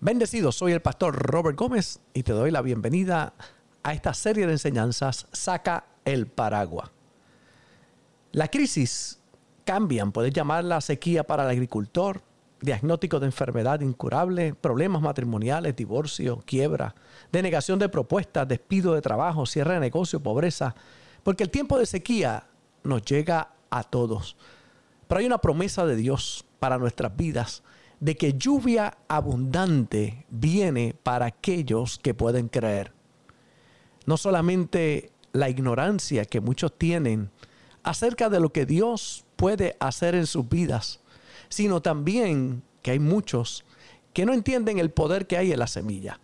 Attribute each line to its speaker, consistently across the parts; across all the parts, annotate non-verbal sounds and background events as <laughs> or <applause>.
Speaker 1: Bendecido, soy el pastor Robert Gómez y te doy la bienvenida a esta serie de enseñanzas Saca el paraguas. La crisis cambian, puedes llamarla sequía para el agricultor, diagnóstico de enfermedad incurable, problemas matrimoniales, divorcio, quiebra, denegación de propuestas, despido de trabajo, cierre de negocio, pobreza, porque el tiempo de sequía nos llega a todos. Pero hay una promesa de Dios para nuestras vidas de que lluvia abundante viene para aquellos que pueden creer. No solamente la ignorancia que muchos tienen acerca de lo que Dios puede hacer en sus vidas, sino también que hay muchos que no entienden el poder que hay en la semilla.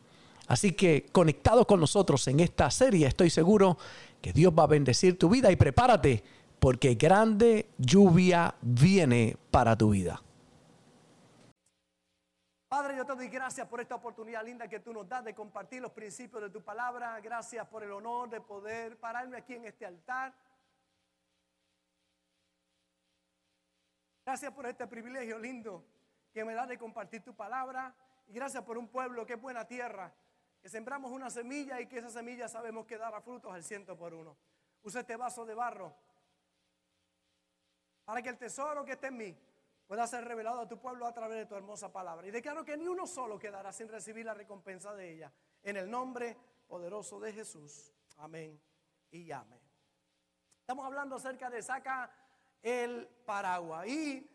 Speaker 1: Así que conectado con nosotros en esta serie, estoy seguro que Dios va a bendecir tu vida y prepárate porque grande lluvia viene para tu vida.
Speaker 2: Padre, yo te doy gracias por esta oportunidad linda que tú nos das de compartir los principios de tu palabra. Gracias por el honor de poder pararme aquí en este altar. Gracias por este privilegio lindo que me da de compartir tu palabra. Y gracias por un pueblo que es buena tierra, que sembramos una semilla y que esa semilla sabemos que dará frutos al ciento por uno. Usa este vaso de barro para que el tesoro que esté en mí pueda ser revelado a tu pueblo a través de tu hermosa palabra. Y declaro que ni uno solo quedará sin recibir la recompensa de ella. En el nombre poderoso de Jesús. Amén y amén. Estamos hablando acerca de saca el paraguas. Y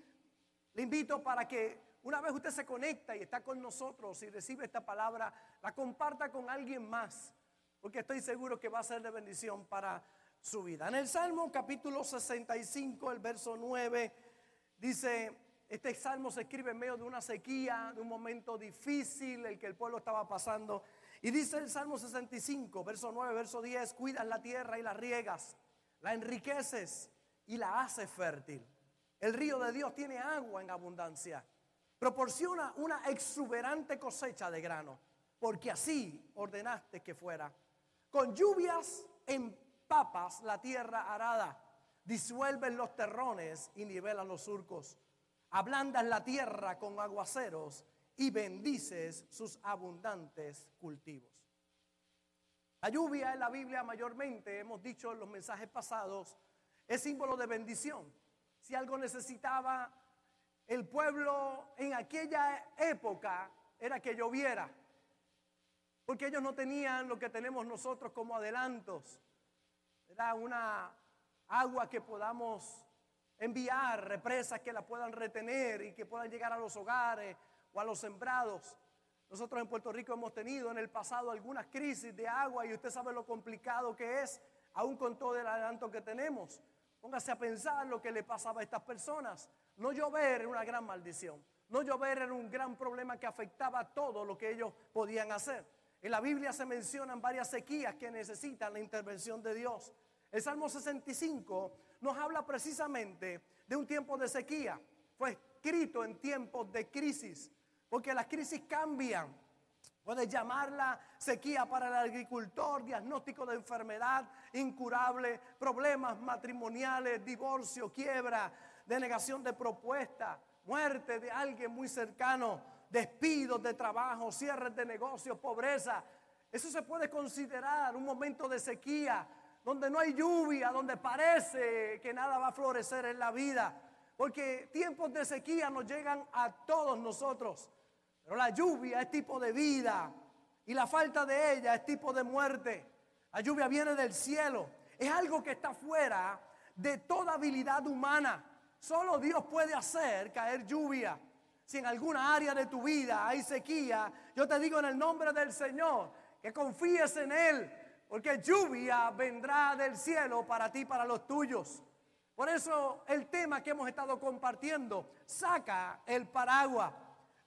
Speaker 2: le invito para que una vez usted se conecta y está con nosotros y recibe esta palabra, la comparta con alguien más. Porque estoy seguro que va a ser de bendición para su vida. En el Salmo capítulo 65, el verso 9, dice, este salmo se escribe en medio de una sequía, de un momento difícil el que el pueblo estaba pasando. Y dice el Salmo 65, verso 9, verso 10, cuidas la tierra y la riegas, la enriqueces y la haces fértil. El río de Dios tiene agua en abundancia. Proporciona una exuberante cosecha de grano, porque así ordenaste que fuera. Con lluvias en papas la tierra arada, disuelven los terrones y nivelan los surcos, ablandas la tierra con aguaceros y bendices sus abundantes cultivos. La lluvia en la Biblia mayormente, hemos dicho en los mensajes pasados, es símbolo de bendición. Si algo necesitaba el pueblo en aquella época era que lloviera, porque ellos no tenían lo que tenemos nosotros como adelantos da una agua que podamos enviar, represas que la puedan retener y que puedan llegar a los hogares o a los sembrados. Nosotros en Puerto Rico hemos tenido en el pasado algunas crisis de agua y usted sabe lo complicado que es, aún con todo el adelanto que tenemos. Póngase a pensar lo que le pasaba a estas personas. No llover era una gran maldición. No llover era un gran problema que afectaba todo lo que ellos podían hacer. En la Biblia se mencionan varias sequías que necesitan la intervención de Dios. El Salmo 65 nos habla precisamente de un tiempo de sequía. Fue escrito en tiempos de crisis, porque las crisis cambian. Puedes llamarla sequía para el agricultor, diagnóstico de enfermedad incurable, problemas matrimoniales, divorcio, quiebra, denegación de propuesta, muerte de alguien muy cercano, despidos de trabajo, cierres de negocios, pobreza. Eso se puede considerar un momento de sequía donde no hay lluvia, donde parece que nada va a florecer en la vida. Porque tiempos de sequía nos llegan a todos nosotros. Pero la lluvia es tipo de vida y la falta de ella es tipo de muerte. La lluvia viene del cielo. Es algo que está fuera de toda habilidad humana. Solo Dios puede hacer caer lluvia. Si en alguna área de tu vida hay sequía, yo te digo en el nombre del Señor que confíes en Él, porque lluvia vendrá del cielo para ti, para los tuyos. Por eso el tema que hemos estado compartiendo, saca el paraguas.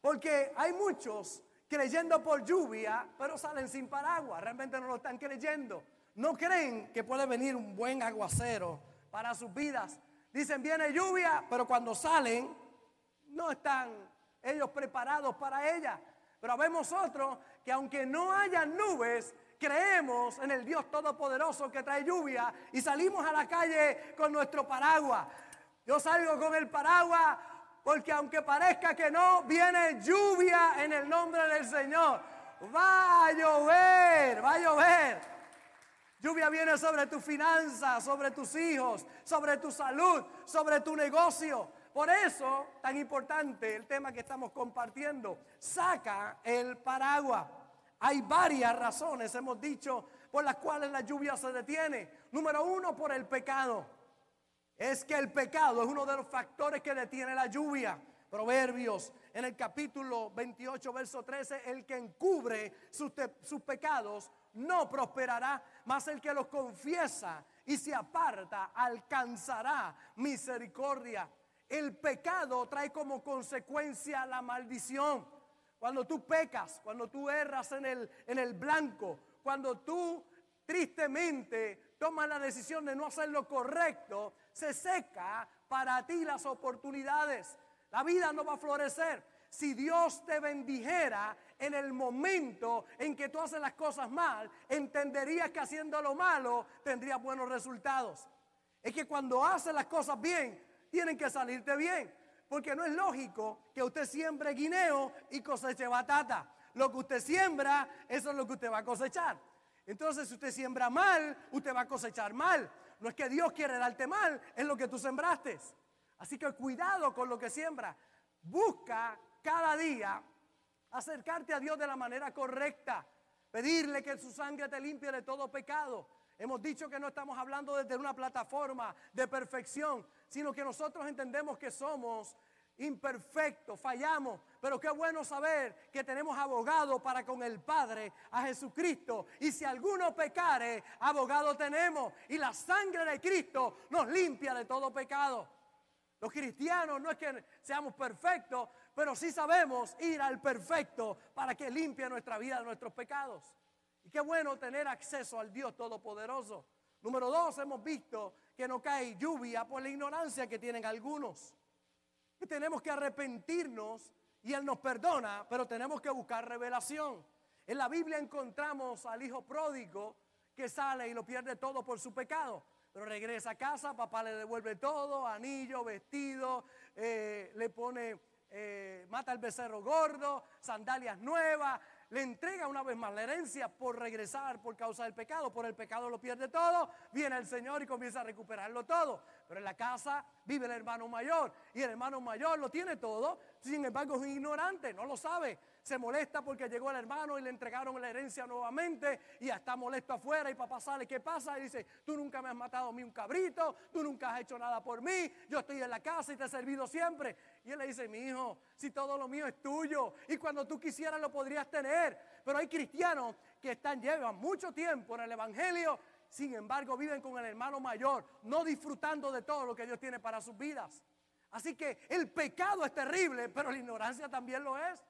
Speaker 2: Porque hay muchos creyendo por lluvia, pero salen sin paraguas. Realmente no lo están creyendo. No creen que puede venir un buen aguacero para sus vidas. Dicen, viene lluvia, pero cuando salen, no están ellos preparados para ella. Pero vemos otros que aunque no haya nubes, creemos en el Dios Todopoderoso que trae lluvia y salimos a la calle con nuestro paraguas. Yo salgo con el paraguas porque aunque parezca que no, viene lluvia en el nombre del Señor. Va a llover, va a llover. Lluvia viene sobre tu finanza, sobre tus hijos, sobre tu salud, sobre tu negocio. Por eso, tan importante el tema que estamos compartiendo. Saca el paraguas. Hay varias razones, hemos dicho, por las cuales la lluvia se detiene. Número uno, por el pecado. Es que el pecado es uno de los factores que detiene la lluvia. Proverbios en el capítulo 28, verso 13, el que encubre sus, pecados no prosperará, mas el que los confiesa y se aparta alcanzará misericordia. El pecado trae como consecuencia la maldición. Cuando tú pecas, cuando tú erras en el, en el blanco, cuando tú tristemente tomas la decisión de no hacer lo correcto, se seca para ti las oportunidades. La vida no va a florecer. Si Dios te bendijera en el momento en que tú haces las cosas mal, entenderías que haciendo lo malo tendrías buenos resultados. Es que cuando haces las cosas bien, tienen que salirte bien. Porque no es lógico que usted siembre guineo y coseche batata. Lo que usted siembra, eso es lo que usted va a cosechar. Entonces, si usted siembra mal, usted va a cosechar mal. No es que Dios quiere darte mal, es lo que tú sembraste. Así que cuidado con lo que siembra. Busca cada día acercarte a Dios de la manera correcta. Pedirle que su sangre te limpie de todo pecado. Hemos dicho que no estamos hablando desde una plataforma de perfección, sino que nosotros entendemos que somos imperfectos, fallamos, pero qué bueno saber que tenemos abogado para con el Padre, a Jesucristo. Y si alguno pecare, abogado tenemos. Y la sangre de Cristo nos limpia de todo pecado. Los cristianos no es que seamos perfectos, pero sí sabemos ir al perfecto para que limpie nuestra vida de nuestros pecados. Qué bueno tener acceso al Dios Todopoderoso. Número dos, hemos visto que no cae lluvia por la ignorancia que tienen algunos. Y tenemos que arrepentirnos y Él nos perdona, pero tenemos que buscar revelación. En la Biblia encontramos al hijo pródigo que sale y lo pierde todo por su pecado. Pero regresa a casa, papá le devuelve todo, anillo, vestido, eh, le pone, eh, mata al becerro gordo, sandalias nuevas, le entrega una vez más la herencia por regresar por causa del pecado. Por el pecado lo pierde todo. Viene el Señor y comienza a recuperarlo todo. Pero en la casa vive el hermano mayor y el hermano mayor lo tiene todo. Sin embargo es ignorante, no lo sabe se molesta porque llegó el hermano y le entregaron la herencia nuevamente y ya está molesto afuera y papá sale, ¿qué pasa? Y dice, tú nunca me has matado a mí un cabrito, tú nunca has hecho nada por mí, yo estoy en la casa y te he servido siempre. Y él le dice, mi hijo, si todo lo mío es tuyo y cuando tú quisieras lo podrías tener. Pero hay cristianos que están, llevan mucho tiempo en el Evangelio, sin embargo viven con el hermano mayor, no disfrutando de todo lo que Dios tiene para sus vidas. Así que el pecado es terrible, pero la ignorancia también lo es.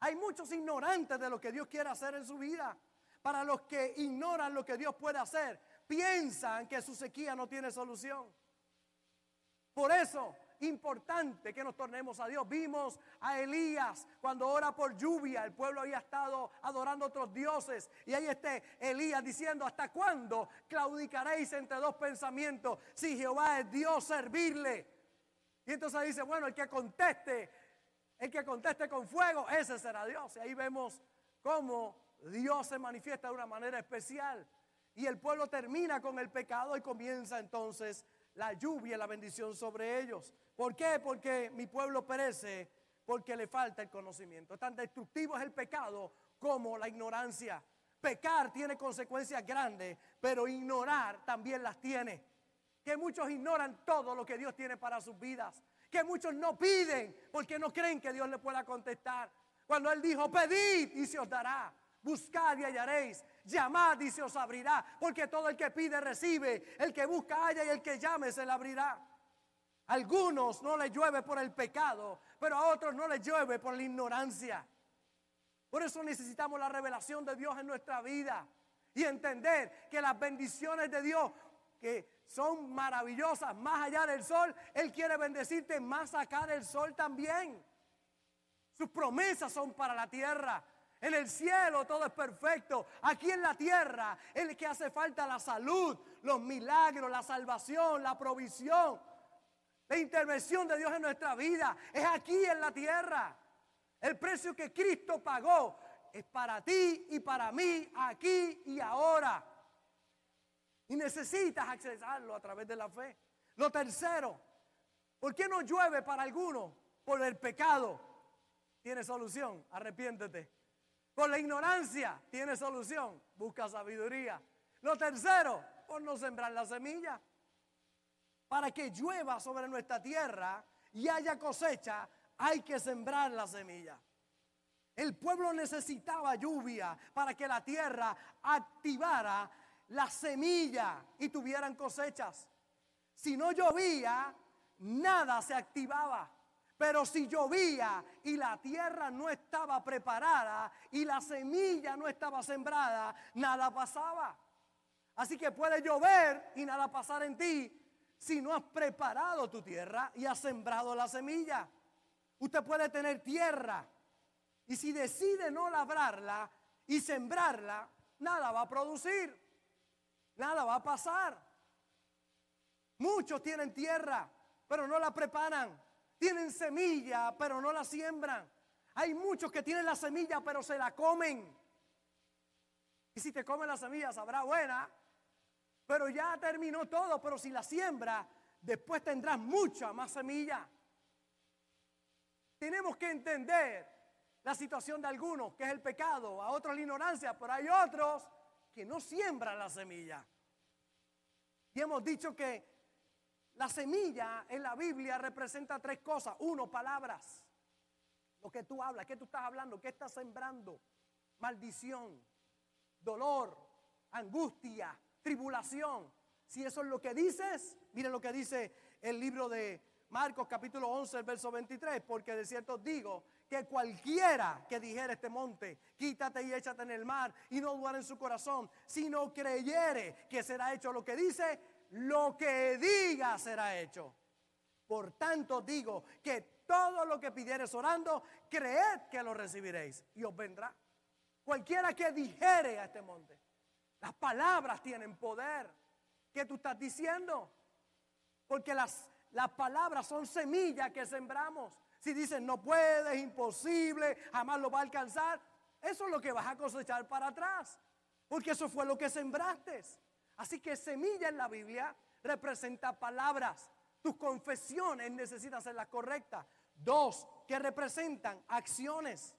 Speaker 2: Hay muchos ignorantes de lo que Dios quiere hacer en su vida. Para los que ignoran lo que Dios puede hacer, piensan que su sequía no tiene solución. Por eso, importante que nos tornemos a Dios. Vimos a Elías cuando ora por lluvia, el pueblo había estado adorando a otros dioses. Y ahí está Elías diciendo, ¿hasta cuándo claudicaréis entre dos pensamientos? Si Jehová es Dios, servirle. Y entonces dice, bueno, el que conteste el que conteste con fuego, ese será Dios. Y ahí vemos cómo Dios se manifiesta de una manera especial. Y el pueblo termina con el pecado y comienza entonces la lluvia y la bendición sobre ellos. ¿Por qué? Porque mi pueblo perece porque le falta el conocimiento. Tan destructivo es el pecado como la ignorancia. Pecar tiene consecuencias grandes, pero ignorar también las tiene. Que muchos ignoran todo lo que Dios tiene para sus vidas que muchos no piden porque no creen que Dios le pueda contestar. Cuando Él dijo, pedid y se os dará, buscad y hallaréis, llamad y se os abrirá, porque todo el que pide recibe, el que busca halla y el que llame se le abrirá. algunos no les llueve por el pecado, pero a otros no les llueve por la ignorancia. Por eso necesitamos la revelación de Dios en nuestra vida y entender que las bendiciones de Dios que son maravillosas más allá del sol, Él quiere bendecirte más acá del sol también. Sus promesas son para la tierra. En el cielo todo es perfecto. Aquí en la tierra es que hace falta la salud, los milagros, la salvación, la provisión. La intervención de Dios en nuestra vida es aquí en la tierra. El precio que Cristo pagó es para ti y para mí, aquí y ahora. Y necesitas accesarlo a través de la fe. Lo tercero, ¿por qué no llueve para algunos? Por el pecado. Tiene solución, arrepiéntete. Por la ignorancia, tiene solución, busca sabiduría. Lo tercero, por no sembrar la semilla. Para que llueva sobre nuestra tierra y haya cosecha, hay que sembrar la semilla. El pueblo necesitaba lluvia para que la tierra activara la semilla y tuvieran cosechas. Si no llovía, nada se activaba. Pero si llovía y la tierra no estaba preparada y la semilla no estaba sembrada, nada pasaba. Así que puede llover y nada pasar en ti si no has preparado tu tierra y has sembrado la semilla. Usted puede tener tierra y si decide no labrarla y sembrarla, nada va a producir, nada va a pasar. Muchos tienen tierra, pero no la preparan. Tienen semilla, pero no la siembran. Hay muchos que tienen la semilla, pero se la comen. Y si te comen la semilla, sabrá buena, pero ya terminó todo. Pero si la siembra, después tendrás mucha más semilla. Tenemos que entender la situación de algunos, que es el pecado, a otros la ignorancia, pero hay otros que no siembran la semilla. Y hemos dicho que la semilla en la Biblia representa tres cosas. Uno, palabras. Lo que tú hablas, ¿qué tú estás hablando? ¿Qué estás sembrando? Maldición, dolor, angustia, tribulación. Si eso es lo que dices, miren lo que dice el libro de Marcos capítulo 11, el verso 23, porque de cierto digo que cualquiera que dijera este monte, quítate y échate en el mar y no duele en su corazón, sino creyere que será hecho lo que dice, lo que diga será hecho. Por tanto digo que todo lo que pidieres orando, creed que lo recibiréis y os vendrá. Cualquiera que dijere a este monte, las palabras tienen poder. ¿Qué tú estás diciendo? Porque las, las palabras son semillas que sembramos. Si dicen no puedes, imposible, jamás lo va a alcanzar, eso es lo que vas a cosechar para atrás. Porque eso fue lo que sembraste. Así que semilla en la Biblia representa palabras. Tus confesiones necesitan ser las correctas. Dos, que representan acciones.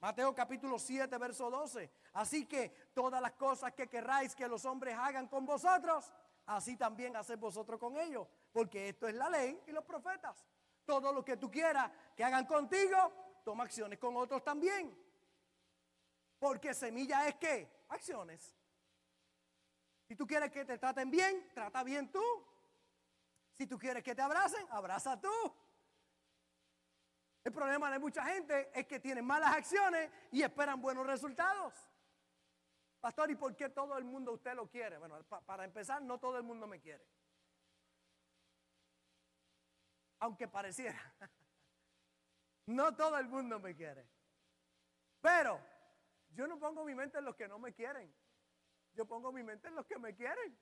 Speaker 2: Mateo capítulo 7, verso 12. Así que todas las cosas que querráis que los hombres hagan con vosotros, así también haced vosotros con ellos. Porque esto es la ley y los profetas. Todo lo que tú quieras que hagan contigo, toma acciones con otros también. Porque semilla es que acciones. Si tú quieres que te traten bien, trata bien tú. Si tú quieres que te abracen, abraza tú. El problema de mucha gente es que tienen malas acciones y esperan buenos resultados. Pastor, ¿y por qué todo el mundo usted lo quiere? Bueno, para empezar, no todo el mundo me quiere. Aunque pareciera. No todo el mundo me quiere. Pero yo no pongo mi mente en los que no me quieren. Yo pongo mi mente en los que me quieren.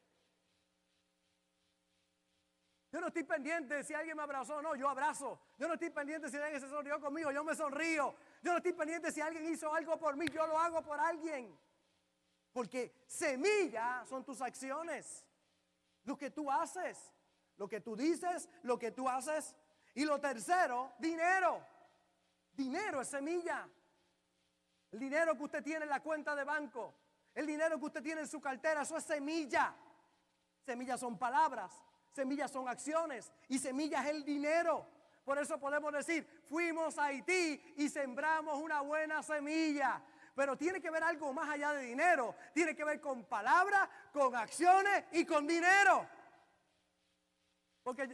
Speaker 2: Yo no estoy pendiente si alguien me abrazó o no, yo abrazo. Yo no estoy pendiente si alguien se sonrió conmigo, yo me sonrío. Yo no estoy pendiente si alguien hizo algo por mí, yo lo hago por alguien. Porque semilla son tus acciones, lo que tú haces, lo que tú dices, lo que tú haces. Y lo tercero, dinero. Dinero es semilla. El dinero que usted tiene en la cuenta de banco, el dinero que usted tiene en su cartera, eso es semilla. Semillas son palabras, semillas son acciones y semillas es el dinero. Por eso podemos decir, fuimos a Haití y sembramos una buena semilla. Pero tiene que ver algo más allá de dinero. Tiene que ver con palabras, con acciones y con dinero. Porque,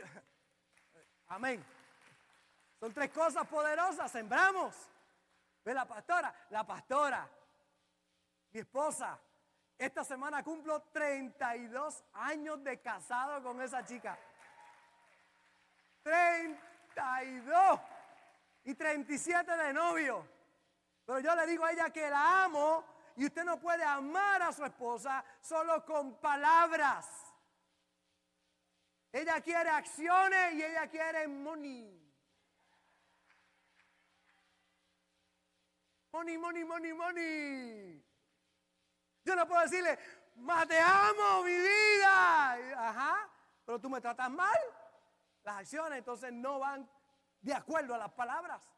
Speaker 2: amén. Son tres cosas poderosas. Sembramos. Ve la pastora, la pastora, mi esposa, esta semana cumplo 32 años de casado con esa chica. 32 y 37 de novio. Pero yo le digo a ella que la amo y usted no puede amar a su esposa solo con palabras. Ella quiere acciones y ella quiere money. Money, money, money, money. Yo no puedo decirle, más te amo, mi vida. Ajá, pero tú me tratas mal. Las acciones entonces no van de acuerdo a las palabras.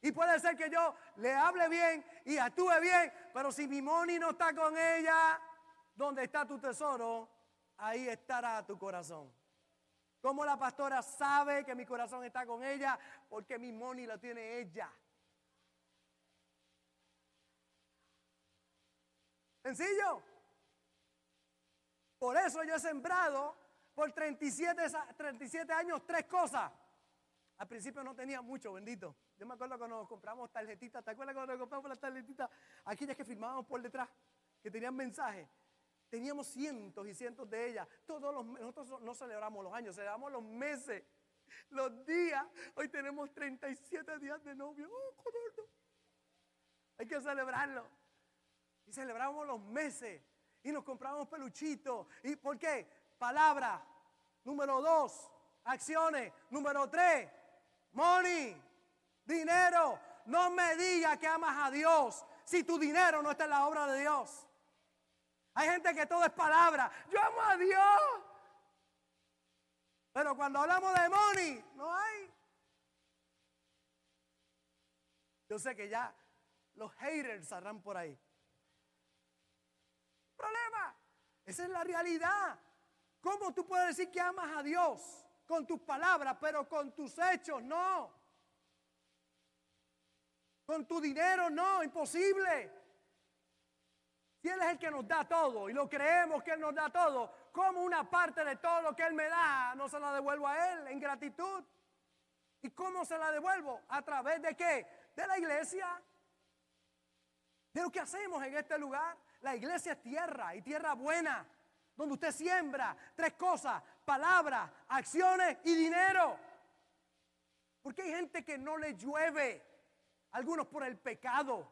Speaker 2: Y puede ser que yo le hable bien y actúe bien, pero si mi money no está con ella, ¿dónde está tu tesoro? Ahí estará tu corazón. ¿Cómo la pastora sabe que mi corazón está con ella? Porque mi money lo tiene ella. Sencillo. Por eso yo he sembrado por 37, 37 años tres cosas. Al principio no tenía mucho, bendito. Yo me acuerdo cuando compramos tarjetitas. ¿Te acuerdas cuando compramos las tarjetitas? Aquellas que firmábamos por detrás, que tenían mensajes. Teníamos cientos y cientos de ellas. Todos los, nosotros no celebramos los años, celebramos los meses, los días. Hoy tenemos 37 días de novio. Oh, Hay que celebrarlo. Y celebramos los meses. Y nos compramos peluchitos. ¿Y por qué? Palabra. Número dos, acciones. Número tres, money. Dinero. No me digas que amas a Dios si tu dinero no está en la obra de Dios. Hay gente que todo es palabra. Yo amo a Dios. Pero cuando hablamos de money, no hay. Yo sé que ya los haters saldrán por ahí problema. Esa es la realidad. ¿Cómo tú puedes decir que amas a Dios con tus palabras, pero con tus hechos no? Con tu dinero no, imposible. Si Él es el que nos da todo y lo creemos que Él nos da todo, ¿cómo una parte de todo lo que Él me da no se la devuelvo a Él en gratitud? ¿Y cómo se la devuelvo? ¿A través de qué? De la iglesia. De lo que hacemos en este lugar. La iglesia es tierra y tierra buena, donde usted siembra tres cosas, palabras, acciones y dinero. Porque hay gente que no le llueve, algunos por el pecado,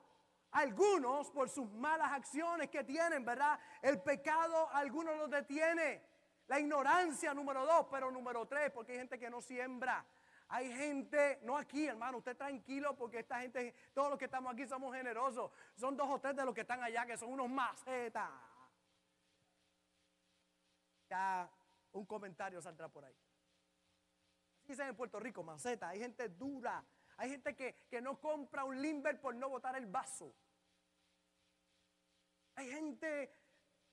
Speaker 2: algunos por sus malas acciones que tienen, ¿verdad? El pecado algunos los detiene. La ignorancia número dos, pero número tres, porque hay gente que no siembra. Hay gente, no aquí, hermano, usted tranquilo porque esta gente, todos los que estamos aquí somos generosos. Son dos o tres de los que están allá que son unos macetas. Ya un comentario saldrá por ahí. Dicen en Puerto Rico, maceta. Hay gente dura. Hay gente que, que no compra un limber por no botar el vaso. Hay gente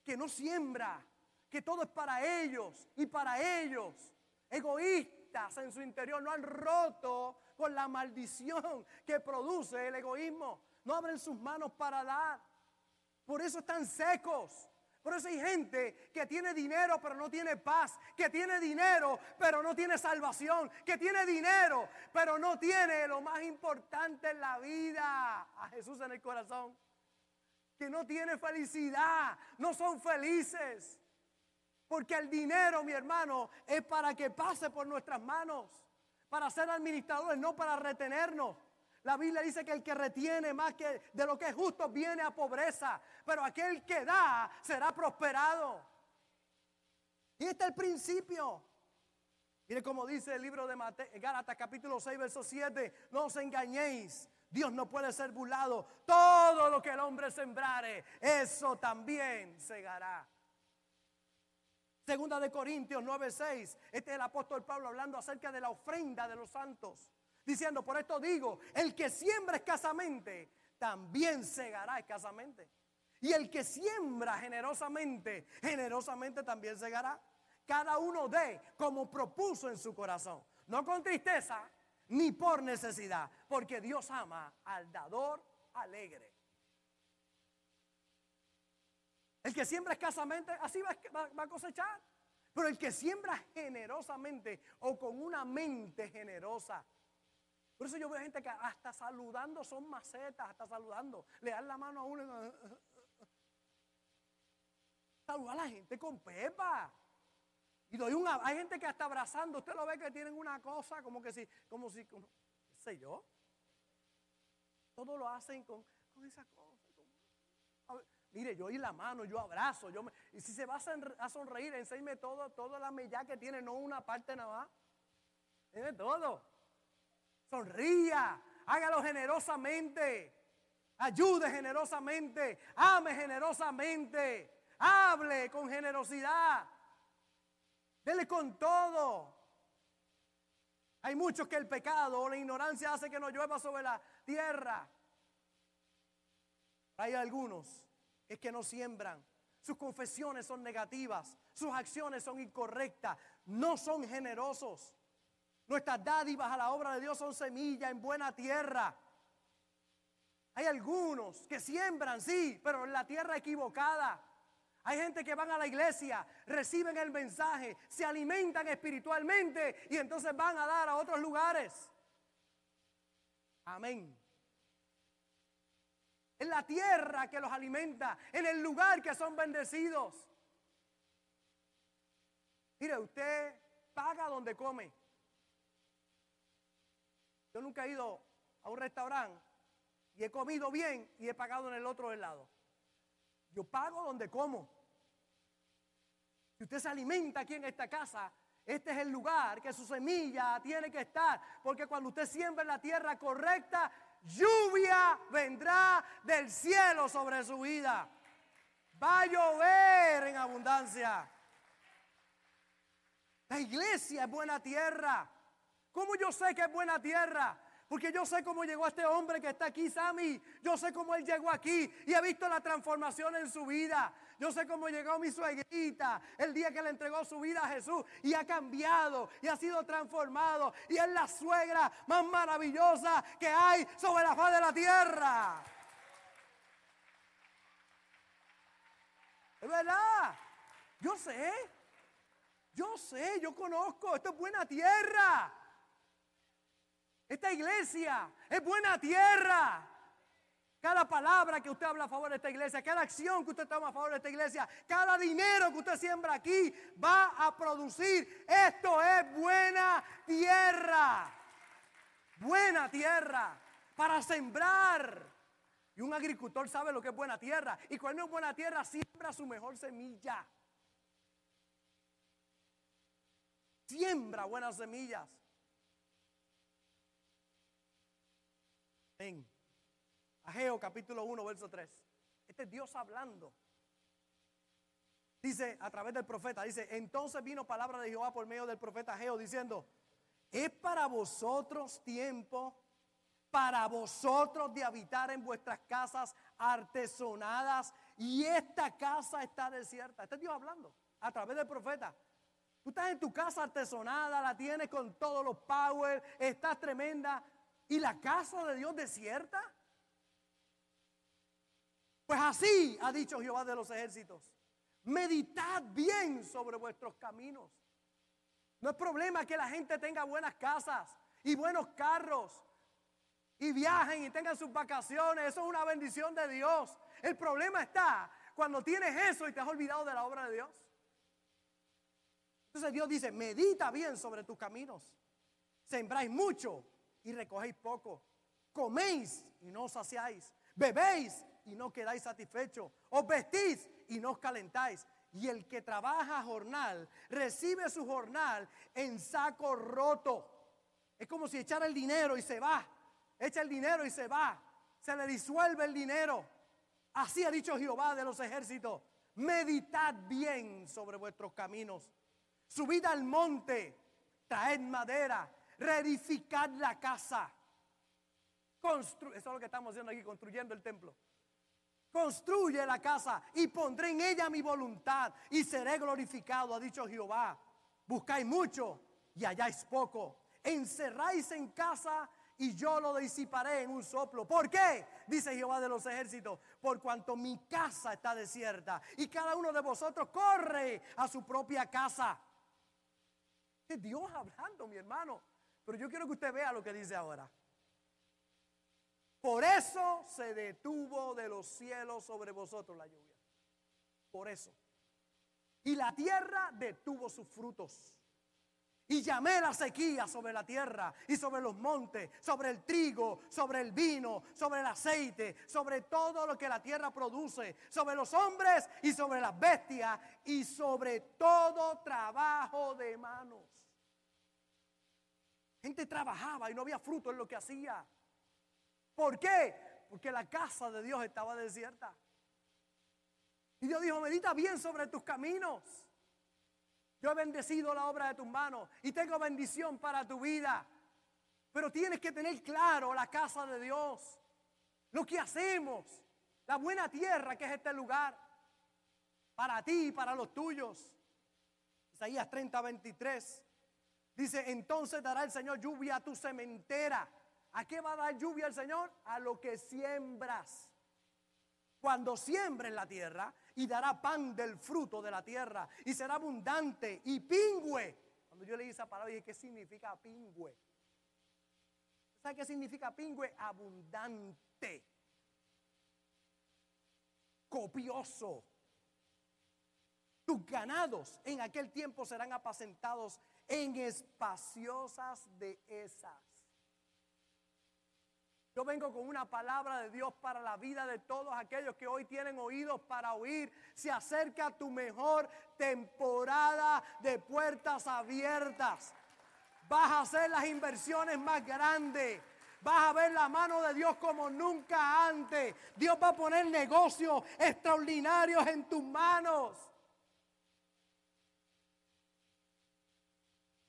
Speaker 2: que no siembra, que todo es para ellos y para ellos. Egoísta en su interior, no han roto con la maldición que produce el egoísmo. No abren sus manos para dar. Por eso están secos. Por eso hay gente que tiene dinero pero no tiene paz, que tiene dinero pero no tiene salvación, que tiene dinero pero no tiene lo más importante en la vida, a Jesús en el corazón, que no tiene felicidad, no son felices. Porque el dinero, mi hermano, es para que pase por nuestras manos, para ser administradores, no para retenernos. La Biblia dice que el que retiene más que de lo que es justo viene a pobreza, pero aquel que da será prosperado. Y este es el principio. Mire cómo dice el libro de Gálatas capítulo 6, verso 7, no os engañéis. Dios no puede ser burlado. Todo lo que el hombre sembrare, eso también segará. Segunda de Corintios 9:6. Este es el apóstol Pablo hablando acerca de la ofrenda de los santos. Diciendo, por esto digo, el que siembra escasamente, también segará escasamente. Y el que siembra generosamente, generosamente también segará. Cada uno de como propuso en su corazón. No con tristeza, ni por necesidad. Porque Dios ama al dador alegre. El que siembra escasamente, así va, a cosechar. Pero el que siembra generosamente o con una mente generosa. Por eso yo veo gente que hasta saludando son macetas, hasta saludando. Le dan la mano a uno. <laughs> Saluda a la gente con pepa. Y doy una, hay gente que hasta abrazando, usted lo ve que tienen una cosa como que si, como si, como, qué sé yo. Todo lo hacen con, con esa cosa. Mire, yo doy la mano, yo abrazo. Yo y si se va a sonreír, enséñeme todo, toda la mella que tiene, no una parte nada más. Tiene todo. Sonría, hágalo generosamente. Ayude generosamente. Ame generosamente. Hable con generosidad. Dele con todo. Hay muchos que el pecado o la ignorancia hace que no llueva sobre la tierra. Hay algunos es que no siembran. Sus confesiones son negativas. Sus acciones son incorrectas. No son generosos. Nuestras dádivas a la obra de Dios son semillas en buena tierra. Hay algunos que siembran, sí, pero en la tierra equivocada. Hay gente que van a la iglesia, reciben el mensaje, se alimentan espiritualmente y entonces van a dar a otros lugares. Amén. En la tierra que los alimenta, en el lugar que son bendecidos. Mire, usted paga donde come. Yo nunca he ido a un restaurante y he comido bien y he pagado en el otro lado. Yo pago donde como. Si usted se alimenta aquí en esta casa, este es el lugar que su semilla tiene que estar. Porque cuando usted siembra en la tierra correcta, lluvia vendrá del cielo sobre su vida. Va a llover en abundancia. La iglesia es buena tierra. ¿Cómo yo sé que es buena tierra? Porque yo sé cómo llegó este hombre que está aquí, Sammy. Yo sé cómo él llegó aquí y he visto la transformación en su vida. Yo sé cómo llegó mi suegrita el día que le entregó su vida a Jesús y ha cambiado y ha sido transformado. Y es la suegra más maravillosa que hay sobre la faz de la tierra. Es verdad. Yo sé. Yo sé, yo conozco. Esto es buena tierra. Esta iglesia es buena tierra. Cada palabra que usted habla a favor de esta iglesia, cada acción que usted toma a favor de esta iglesia, cada dinero que usted siembra aquí va a producir. Esto es buena tierra. Buena tierra para sembrar. Y un agricultor sabe lo que es buena tierra. Y cuando es buena tierra, siembra su mejor semilla. Siembra buenas semillas. En Ageo capítulo 1, verso 3. Este es Dios hablando. Dice a través del profeta, dice, entonces vino palabra de Jehová por medio del profeta Ageo diciendo, es para vosotros tiempo, para vosotros de habitar en vuestras casas artesonadas y esta casa está desierta. Este es Dios hablando a través del profeta. Tú estás en tu casa artesonada, la tienes con todos los power, estás tremenda, y la casa de Dios desierta? Pues así ha dicho Jehová de los ejércitos. Meditad bien sobre vuestros caminos. No es problema que la gente tenga buenas casas y buenos carros y viajen y tengan sus vacaciones. Eso es una bendición de Dios. El problema está cuando tienes eso y te has olvidado de la obra de Dios. Entonces Dios dice, medita bien sobre tus caminos. Sembráis mucho y recogéis poco. Coméis y no os saciáis. Bebéis y no quedáis satisfechos. Os vestís y no os calentáis. Y el que trabaja jornal recibe su jornal en saco roto. Es como si echara el dinero y se va. Echa el dinero y se va. Se le disuelve el dinero. Así ha dicho Jehová de los ejércitos. Meditad bien sobre vuestros caminos. Subid al monte, traed madera reedificar la casa. Eso es lo que estamos haciendo aquí, construyendo el templo. Construye la casa y pondré en ella mi voluntad y seré glorificado, ha dicho Jehová. Buscáis mucho y halláis poco. Encerráis en casa y yo lo disiparé en un soplo. ¿Por qué? Dice Jehová de los ejércitos. Por cuanto mi casa está desierta y cada uno de vosotros corre a su propia casa. Es Dios hablando, mi hermano. Pero yo quiero que usted vea lo que dice ahora. Por eso se detuvo de los cielos sobre vosotros la lluvia. Por eso. Y la tierra detuvo sus frutos. Y llamé la sequía sobre la tierra y sobre los montes, sobre el trigo, sobre el vino, sobre el aceite, sobre todo lo que la tierra produce, sobre los hombres y sobre las bestias y sobre todo trabajo de manos. Gente trabajaba y no había fruto en lo que hacía. ¿Por qué? Porque la casa de Dios estaba desierta. Y Dios dijo, medita bien sobre tus caminos. Yo he bendecido la obra de tus manos y tengo bendición para tu vida. Pero tienes que tener claro la casa de Dios, lo que hacemos, la buena tierra que es este lugar, para ti y para los tuyos. Isaías 30, 23 dice, entonces dará el Señor lluvia a tu cementera. ¿A qué va a dar lluvia el Señor? A lo que siembras. Cuando siembres la tierra, y dará pan del fruto de la tierra y será abundante y pingüe. Cuando yo leí esa palabra dije, ¿qué significa pingüe? ¿Sabe qué significa pingüe? Abundante, copioso. Tus ganados en aquel tiempo serán apacentados en espaciosas dehesas. Yo vengo con una palabra de Dios para la vida de todos aquellos que hoy tienen oídos para oír. Se acerca tu mejor temporada de puertas abiertas. Vas a hacer las inversiones más grandes. Vas a ver la mano de Dios como nunca antes. Dios va a poner negocios extraordinarios en tus manos.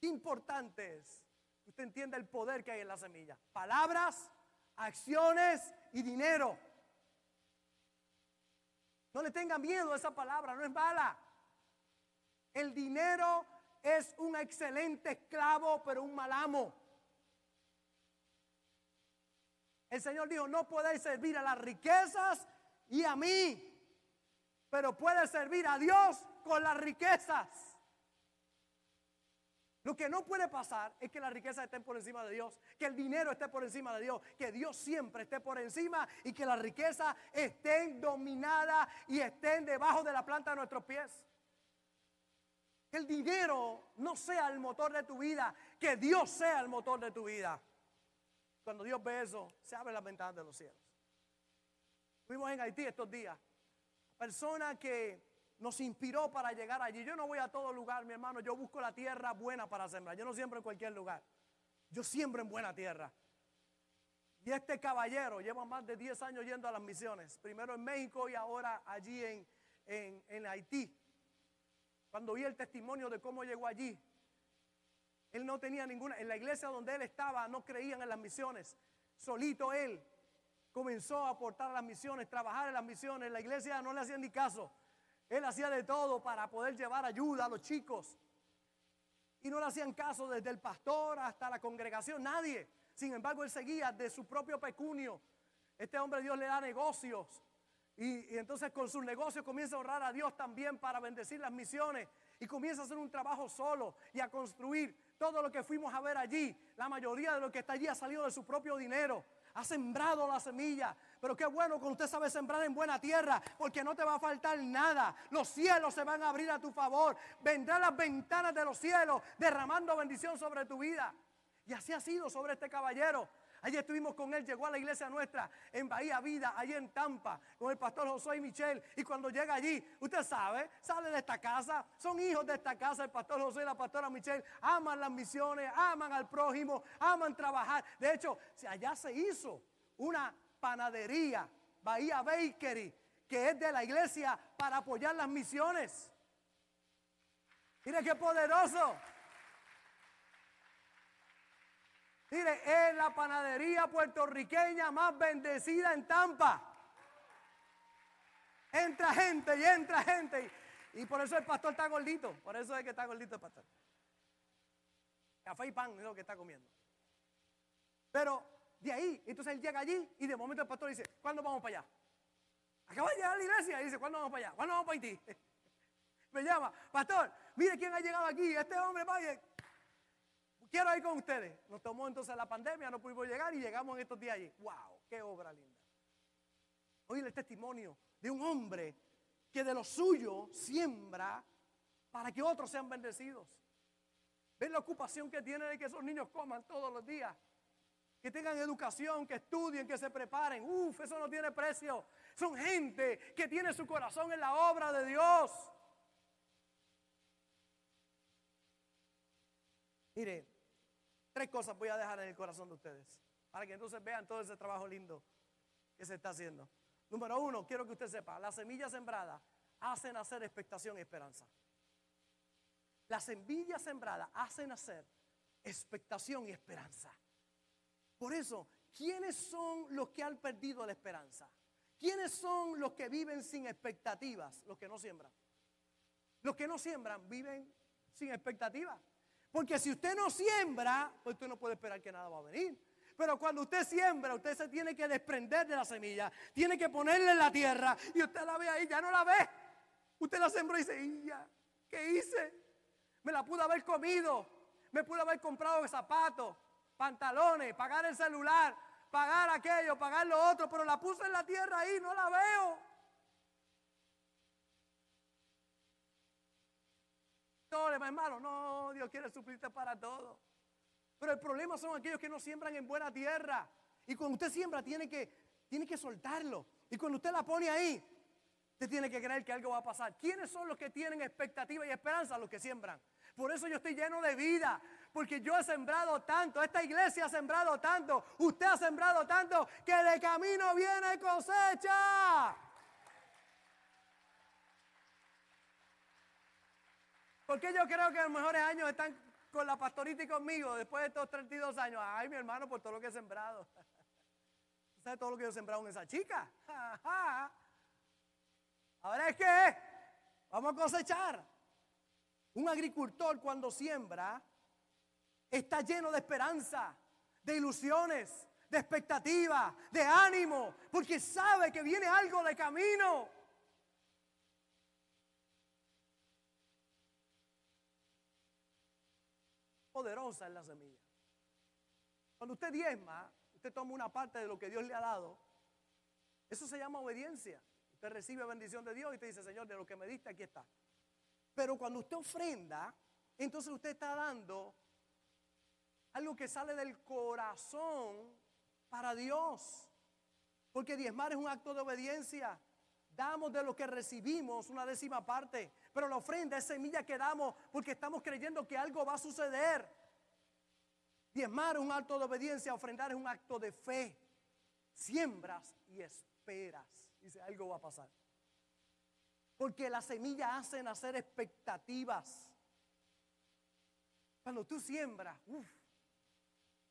Speaker 2: Importante es que usted entienda el poder que hay en la semilla. Palabras acciones y dinero. No le tenga miedo a esa palabra, no es mala. El dinero es un excelente esclavo, pero un mal amo. El Señor dijo, no podéis servir a las riquezas y a mí, pero puedes servir a Dios con las riquezas. Lo que no puede pasar es que la riqueza esté por encima de Dios, que el dinero esté por encima de Dios, que Dios siempre esté por encima y que la riqueza estén dominada y estén debajo de la planta de nuestros pies. Que el dinero no sea el motor de tu vida, que Dios sea el motor de tu vida. Cuando Dios ve eso, se abre las ventanas de los cielos. Fuimos en Haití estos días. Persona que nos inspiró para llegar allí. Yo no voy a todo lugar, mi hermano. Yo busco la tierra buena para sembrar. Yo no siembro en cualquier lugar. Yo siembro en buena tierra. Y este caballero lleva más de 10 años yendo a las misiones. Primero en México y ahora allí en, en Haití. Cuando vi el testimonio de cómo llegó allí, él no tenía ninguna, en la iglesia donde él estaba no creían en las misiones. Solito él comenzó a aportar a las misiones, trabajar en las misiones. La iglesia no le hacía ni caso. Él hacía de todo para poder llevar ayuda a los chicos. Y no le hacían caso desde el pastor hasta la congregación, nadie. Sin embargo, él seguía de su propio pecunio. Este hombre Dios le da negocios. Y, entonces con sus negocios comienza a honrar a Dios también para bendecir las misiones. Y comienza a hacer un trabajo solo y a construir todo lo que fuimos a ver allí. La mayoría de lo que está allí ha salido de su propio dinero. Ha sembrado la semilla. Pero qué bueno cuando usted sabe sembrar en buena tierra, porque no te va a faltar nada. Los cielos se van a abrir a tu favor. Vendrán las ventanas de los cielos derramando bendición sobre tu vida. Y así ha sido sobre este caballero. Allí estuvimos con él, llegó a la iglesia nuestra en Bahía Vida, allí en Tampa, con el pastor José y Michelle. Y cuando llega allí, usted sabe, sale de esta casa, son hijos de esta casa, el pastor José y la pastora Michelle, aman las misiones, aman al prójimo, aman trabajar. De hecho, allá se hizo una panadería, Bahía Bakery, que es de la iglesia para apoyar las misiones. Mire qué poderoso. Mire, es la panadería puertorriqueña más bendecida en Tampa. Entra gente y entra gente. Y, por eso el pastor está gordito. Por eso es que está gordito el pastor. Café y pan es lo que está comiendo. Pero de ahí, entonces él llega allí y de momento el pastor dice, ¿cuándo vamos para allá? Acaba de llegar a la iglesia y dice, ¿cuándo vamos para allá? ¿Cuándo vamos para Haití? <laughs> Me llama, pastor, mire quién ha llegado aquí, este hombre, vaya, quiero ir con ustedes. Nos tomó entonces la pandemia, no pudimos llegar y llegamos en estos días allí. ¡Wow! ¡Qué obra linda! Oye el testimonio de un hombre que de lo suyo siembra para que otros sean bendecidos. ven la ocupación que tienen de que esos niños coman todos los días. Que tengan educación, que estudien, que se preparen. Uf, eso no tiene precio. Son gente que tiene su corazón en la obra de Dios. Mire, tres cosas voy a dejar en el corazón de ustedes. Para que entonces vean todo ese trabajo lindo que se está haciendo. Número uno, quiero que usted sepa, las semillas sembradas hacen hacer expectación y esperanza. Las semillas sembradas hacen hacer expectación y esperanza. Por eso, ¿quiénes son los que han perdido la esperanza? ¿Quiénes son los que viven sin expectativas? Los que no siembran. Los que no siembran viven sin expectativas. Porque si usted no siembra, pues usted no puede esperar que nada va a venir. Pero cuando usted siembra, usted se tiene que desprender de la semilla, tiene que ponerla en la tierra y usted la ve ahí, ya no la ve. Usted la sembró y dice, ¿y ya? ¿Qué hice? Me la pude haber comido, me pude haber comprado zapatos, pantalones, pagar el celular, pagar aquello, pagar lo otro, pero la puse en la tierra ahí, no la veo. No, no, Dios quiere suplirte para todo. Pero el problema son aquellos que no siembran en buena tierra. Y cuando usted siembra, tiene que, tiene que soltarlo. Y cuando usted la pone ahí, usted tiene que creer que algo va a pasar. ¿Quiénes son los que tienen expectativa y esperanza? Los que siembran. Por eso yo estoy lleno de vida. Porque yo he sembrado tanto, esta iglesia ha sembrado tanto, usted ha sembrado tanto, que de camino viene cosecha. Porque yo creo que los mejores años están con la pastorita y conmigo después de estos 32 años? Ay, mi hermano, por todo lo que he sembrado. <laughs> ¿Sabe todo lo que yo he sembrado en esa chica? Ahora es que vamos a cosechar. Un agricultor cuando siembra está lleno de esperanza, de ilusiones, de expectativa, de ánimo, porque sabe que viene algo de camino. Poderosa es la semilla. Cuando usted diezma, usted toma una parte de lo que Dios le ha dado. Eso se llama obediencia. Usted recibe bendición de Dios y te dice, Señor, de lo que me diste, aquí está. Pero cuando usted ofrenda, entonces usted está dando algo que sale del corazón para Dios. Porque diezmar es un acto de obediencia. Damos de lo que recibimos una décima parte. Pero la ofrenda es semilla que damos porque estamos creyendo que algo va a suceder. Diezmar es un acto de obediencia, ofrendar es un acto de fe. Siembras y esperas. Dice, algo va a pasar. Porque las semillas hacen hacer expectativas. Cuando tú siembras, uff,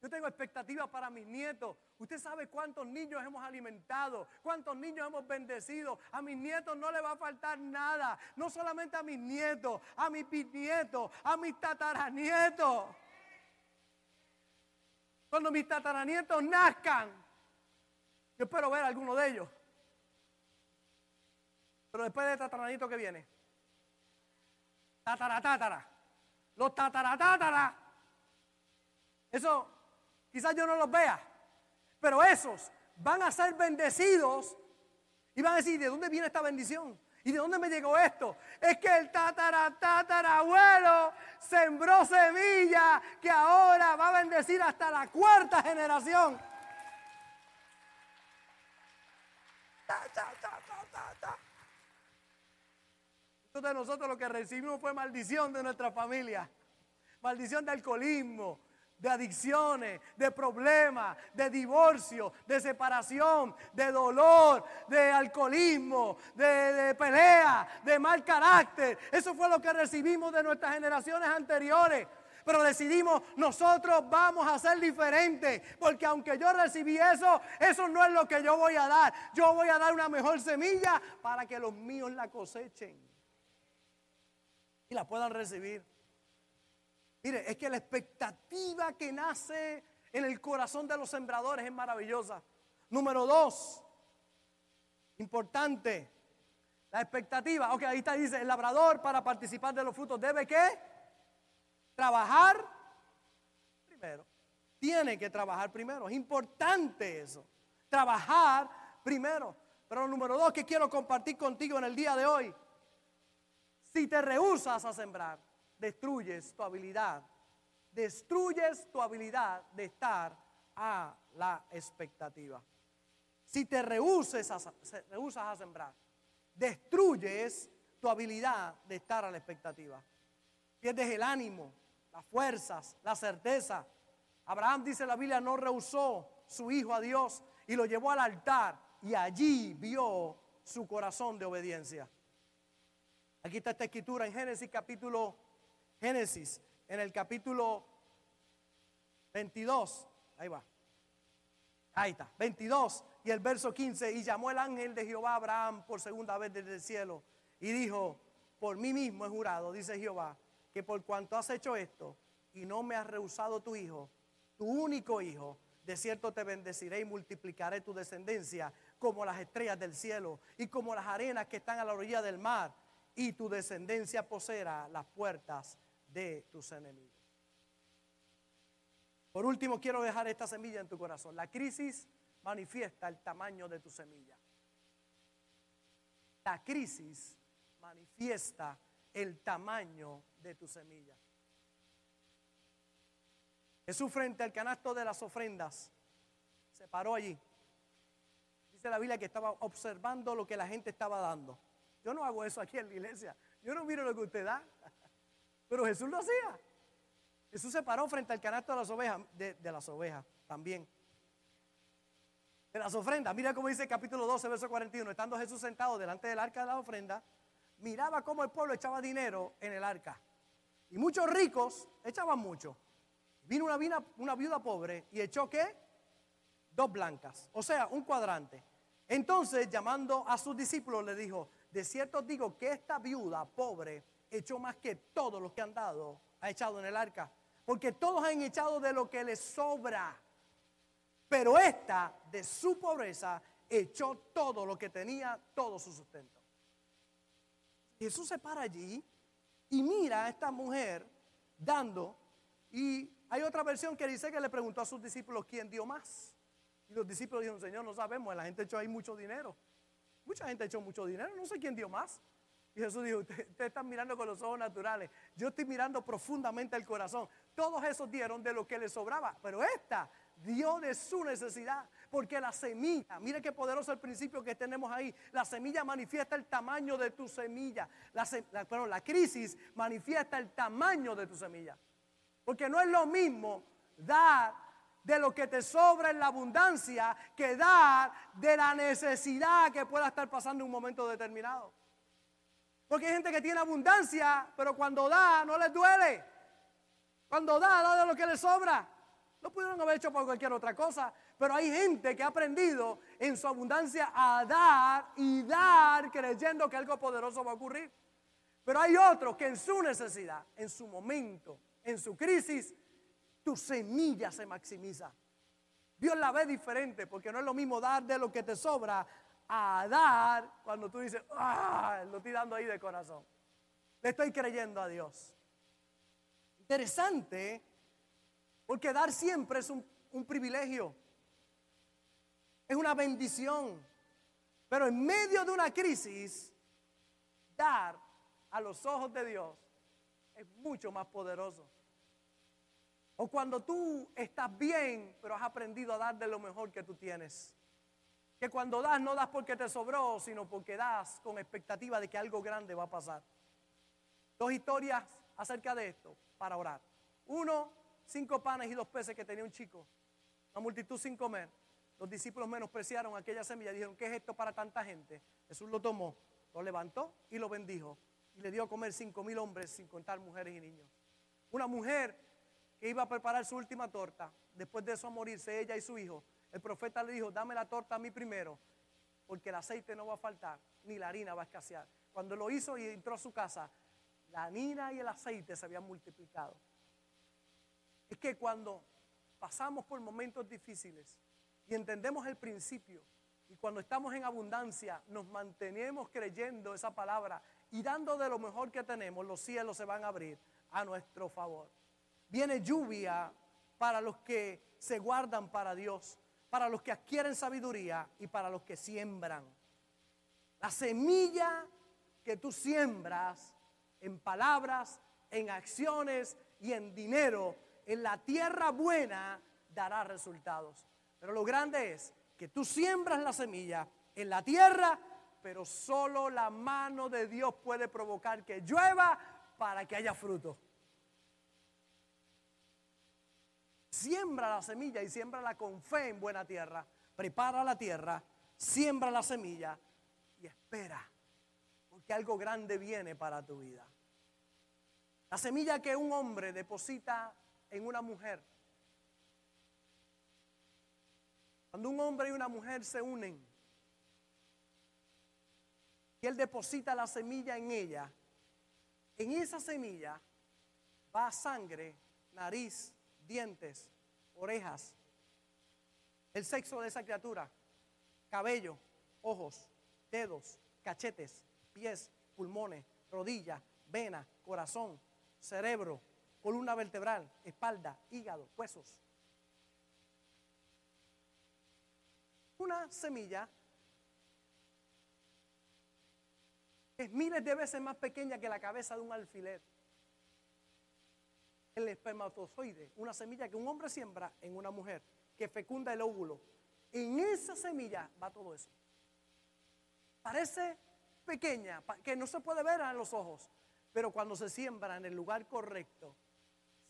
Speaker 2: yo tengo expectativas para mis nietos. Usted sabe cuántos niños hemos alimentado, cuántos niños hemos bendecido. A mis nietos no le va a faltar nada. No solamente a mis nietos, a mis bisnietos, a mis tataranietos. Cuando mis tataranietos nazcan, yo espero ver a alguno de ellos. Pero después de tataranito que viene, tatara, Los tatara, Eso Quizás yo no los vea, pero esos van a ser bendecidos y van a decir, ¿de dónde viene esta bendición? ¿Y de dónde me llegó esto? Es que el tatara, tatarabuelo sembró semilla que ahora va a bendecir hasta la cuarta generación. Entonces nosotros lo que recibimos fue maldición de nuestra familia, maldición de alcoholismo, de adicciones, de problemas, de divorcio, de separación, de dolor, de alcoholismo, de, pelea, de mal carácter. Eso fue lo que recibimos de nuestras generaciones anteriores. Pero decidimos, nosotros vamos a ser diferentes. Porque aunque yo recibí eso, eso no es lo que yo voy a dar. Yo voy a dar una mejor semilla para que los míos la cosechen. Y la puedan recibir. Mire, es que la expectativa que nace en el corazón de los sembradores es maravillosa. Número dos, importante, la expectativa. Ok, ahí está, dice, el labrador para participar de los frutos debe qué? Trabajar primero. Tiene que trabajar primero. Es importante eso. Trabajar primero. Pero número dos que quiero compartir contigo en el día de hoy. Si te rehusas a sembrar, destruyes tu habilidad destruyes tu habilidad de estar a la expectativa. Si te rehusas a, rehusas a sembrar, destruyes tu habilidad de estar a la expectativa. Pierdes el ánimo, las fuerzas, la certeza. Abraham, dice la Biblia, no rehusó su hijo a Dios y lo llevó al altar y allí vio su corazón de obediencia. Aquí está esta escritura en Génesis capítulo Génesis, en el capítulo 22. Ahí va. Ahí está, 22 y el verso 15. Y llamó el ángel de Jehová a Abraham por segunda vez desde el cielo y dijo, por mí mismo he jurado, dice Jehová, que por cuanto has hecho esto y no me has rehusado tu hijo, tu único hijo, de cierto te bendeciré y multiplicaré tu descendencia como las estrellas del cielo y como las arenas que están a la orilla del mar, y tu descendencia poseerá las puertas de tus enemigos. Por último, quiero dejar esta semilla en tu corazón. La crisis manifiesta el tamaño de tu semilla. La crisis manifiesta el tamaño de tu semilla. Jesús frente al canasto de las ofrendas se paró allí. Dice la Biblia que estaba observando lo que la gente estaba dando. Yo no hago eso aquí en la iglesia. Yo no miro lo que usted da. Pero Jesús lo hacía. Jesús se paró frente al canasto de las ovejas, de, las ovejas también. De las ofrendas. Mira cómo dice el capítulo 12, verso 41. Estando Jesús sentado delante del arca de la ofrenda, miraba cómo el pueblo echaba dinero en el arca. Y muchos ricos echaban mucho. Vino una, vina- una viuda pobre y echó qué? Dos blancas. O sea, un cuadrante. Entonces, llamando a sus discípulos, le dijo, de cierto digo que esta viuda pobre echó más que todos los que han dado, ha echado en el arca. Porque todos han echado de lo que les sobra. Pero esta, de su pobreza, echó todo lo que tenía, todo su sustento. Jesús se para allí y mira a esta mujer dando. Y hay otra versión que dice que le preguntó a sus discípulos quién dio más. Y los discípulos dijeron, Señor, no sabemos, la gente echó ahí mucho dinero. Mucha gente echó mucho dinero, no sé quién dio más. Jesús dijo, ustedes ustedes están mirando con los ojos naturales, yo estoy mirando profundamente el corazón. Todos esos dieron de lo que les sobraba, pero esta dio de su necesidad, porque la semilla, mire qué poderoso el principio que tenemos ahí, la semilla manifiesta el tamaño de tu semilla, la, la- perdón, la crisis manifiesta el tamaño de tu semilla, porque no es lo mismo dar de lo que te sobra en la abundancia que dar de la necesidad que pueda estar pasando en un momento determinado. Porque hay gente que tiene abundancia, pero cuando da no les duele. Cuando da, da de lo que les sobra. No pudieron haber hecho por cualquier otra cosa, pero hay gente que ha aprendido en su abundancia a dar y dar creyendo que algo poderoso va a ocurrir. Pero hay otros que en su necesidad, en su momento, en su crisis, tu semilla se maximiza. Dios la ve diferente porque no es lo mismo dar de lo que te sobra a dar cuando tú dices, ah, lo estoy dando ahí de corazón. Le estoy creyendo a Dios. Interesante porque dar siempre es un, un privilegio. Es una bendición. Pero en medio de una crisis, dar a los ojos de Dios es mucho más poderoso. O cuando tú estás bien, pero has aprendido a dar de lo mejor que tú tienes. Que cuando das no das porque te sobró, sino porque das con expectativa de que algo grande va a pasar. Dos historias acerca de esto para orar. Uno, cinco panes y dos peces que tenía un chico. Una multitud sin comer. Los discípulos menospreciaron aquella semilla. Dijeron, ¿qué es esto para tanta gente? Jesús lo tomó, lo levantó y lo bendijo. Y le dio a comer cinco mil hombres sin contar mujeres y niños. Una mujer que iba a preparar su última torta, después de eso a morirse ella y su hijo, el profeta le dijo, dame la torta a mí primero, porque el aceite no va a faltar, ni la harina va a escasear. Cuando lo hizo y entró a su casa, la harina y el aceite se habían multiplicado. Es que cuando pasamos por momentos difíciles y entendemos el principio, y cuando estamos en abundancia, nos mantenemos creyendo esa palabra y dando de lo mejor que tenemos, los cielos se van a abrir a nuestro favor. Viene lluvia para los que se guardan para Dios, para los que adquieren sabiduría y para los que siembran. La semilla que tú siembras en palabras, en acciones y en dinero en la tierra buena dará resultados. Pero lo grande es que tú siembras la semilla en la tierra, pero solo la mano de Dios puede provocar que llueva para que haya fruto. Siembra la semilla y siémbrala con fe en buena tierra. Prepara la tierra, siembra la semilla y espera, porque algo grande viene para tu vida. La semilla que un hombre deposita en una mujer. Cuando un hombre y una mujer se unen y él deposita la semilla en ella, en esa semilla va sangre, nariz, dientes, orejas, el sexo de esa criatura, cabello, ojos, dedos, cachetes, pies, pulmones, rodillas, vena, corazón, cerebro, columna vertebral, espalda, hígado, huesos. Una semilla es miles de veces más pequeña que la cabeza de un alfiler. El espermatozoide, una semilla que un hombre siembra en una mujer, que fecunda el óvulo. En esa semilla va todo eso. Parece pequeña, que no se puede ver a los ojos, pero cuando se siembra en el lugar correcto,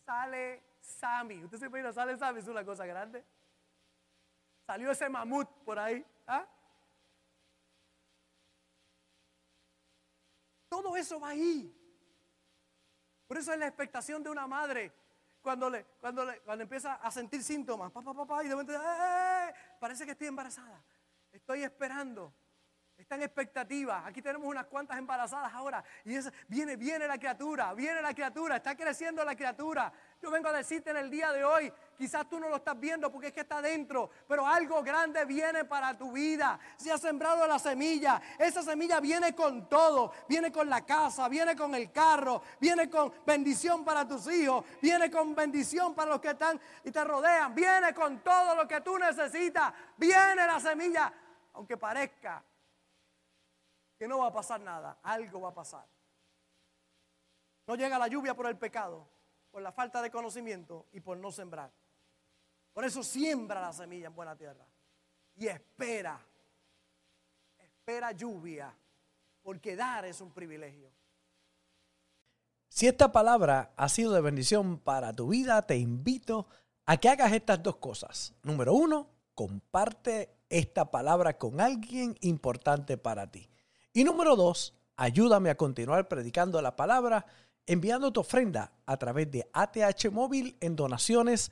Speaker 2: sale Sammy. ¿Usted se imagina, sale Sammy? Es una cosa grande. Salió ese mamut por ahí. ¿ah? Todo eso va ahí. Por eso es la expectación de una madre cuando, cuando, cuando empieza a sentir síntomas. Papá, papá, y de repente, ¡eh! parece que estoy embarazada. Estoy esperando. Está en expectativa. Aquí tenemos unas cuantas embarazadas ahora. Y viene, viene la criatura, viene la criatura, está creciendo la criatura. Yo vengo a decirte en el día de hoy, quizás tú no lo estás viendo porque es que está dentro, pero algo grande viene para tu vida. Se ha sembrado la semilla, esa semilla viene con todo, viene con la casa, viene con el carro, viene con bendición para tus hijos, viene con bendición para los que están y te rodean, viene con todo lo que tú necesitas, viene la semilla, aunque parezca que no va a pasar nada, algo va a pasar. No llega la lluvia por el pecado, por la falta de conocimiento y por no sembrar. Por eso siembra la semilla en buena tierra y espera, espera lluvia, porque dar es un privilegio.
Speaker 1: Si esta palabra ha sido de bendición para tu vida, te invito a que hagas estas dos cosas. Número uno, comparte esta palabra con alguien importante para ti. Y número dos, ayúdame a continuar predicando la palabra enviando tu ofrenda a través de ATH Móvil en donaciones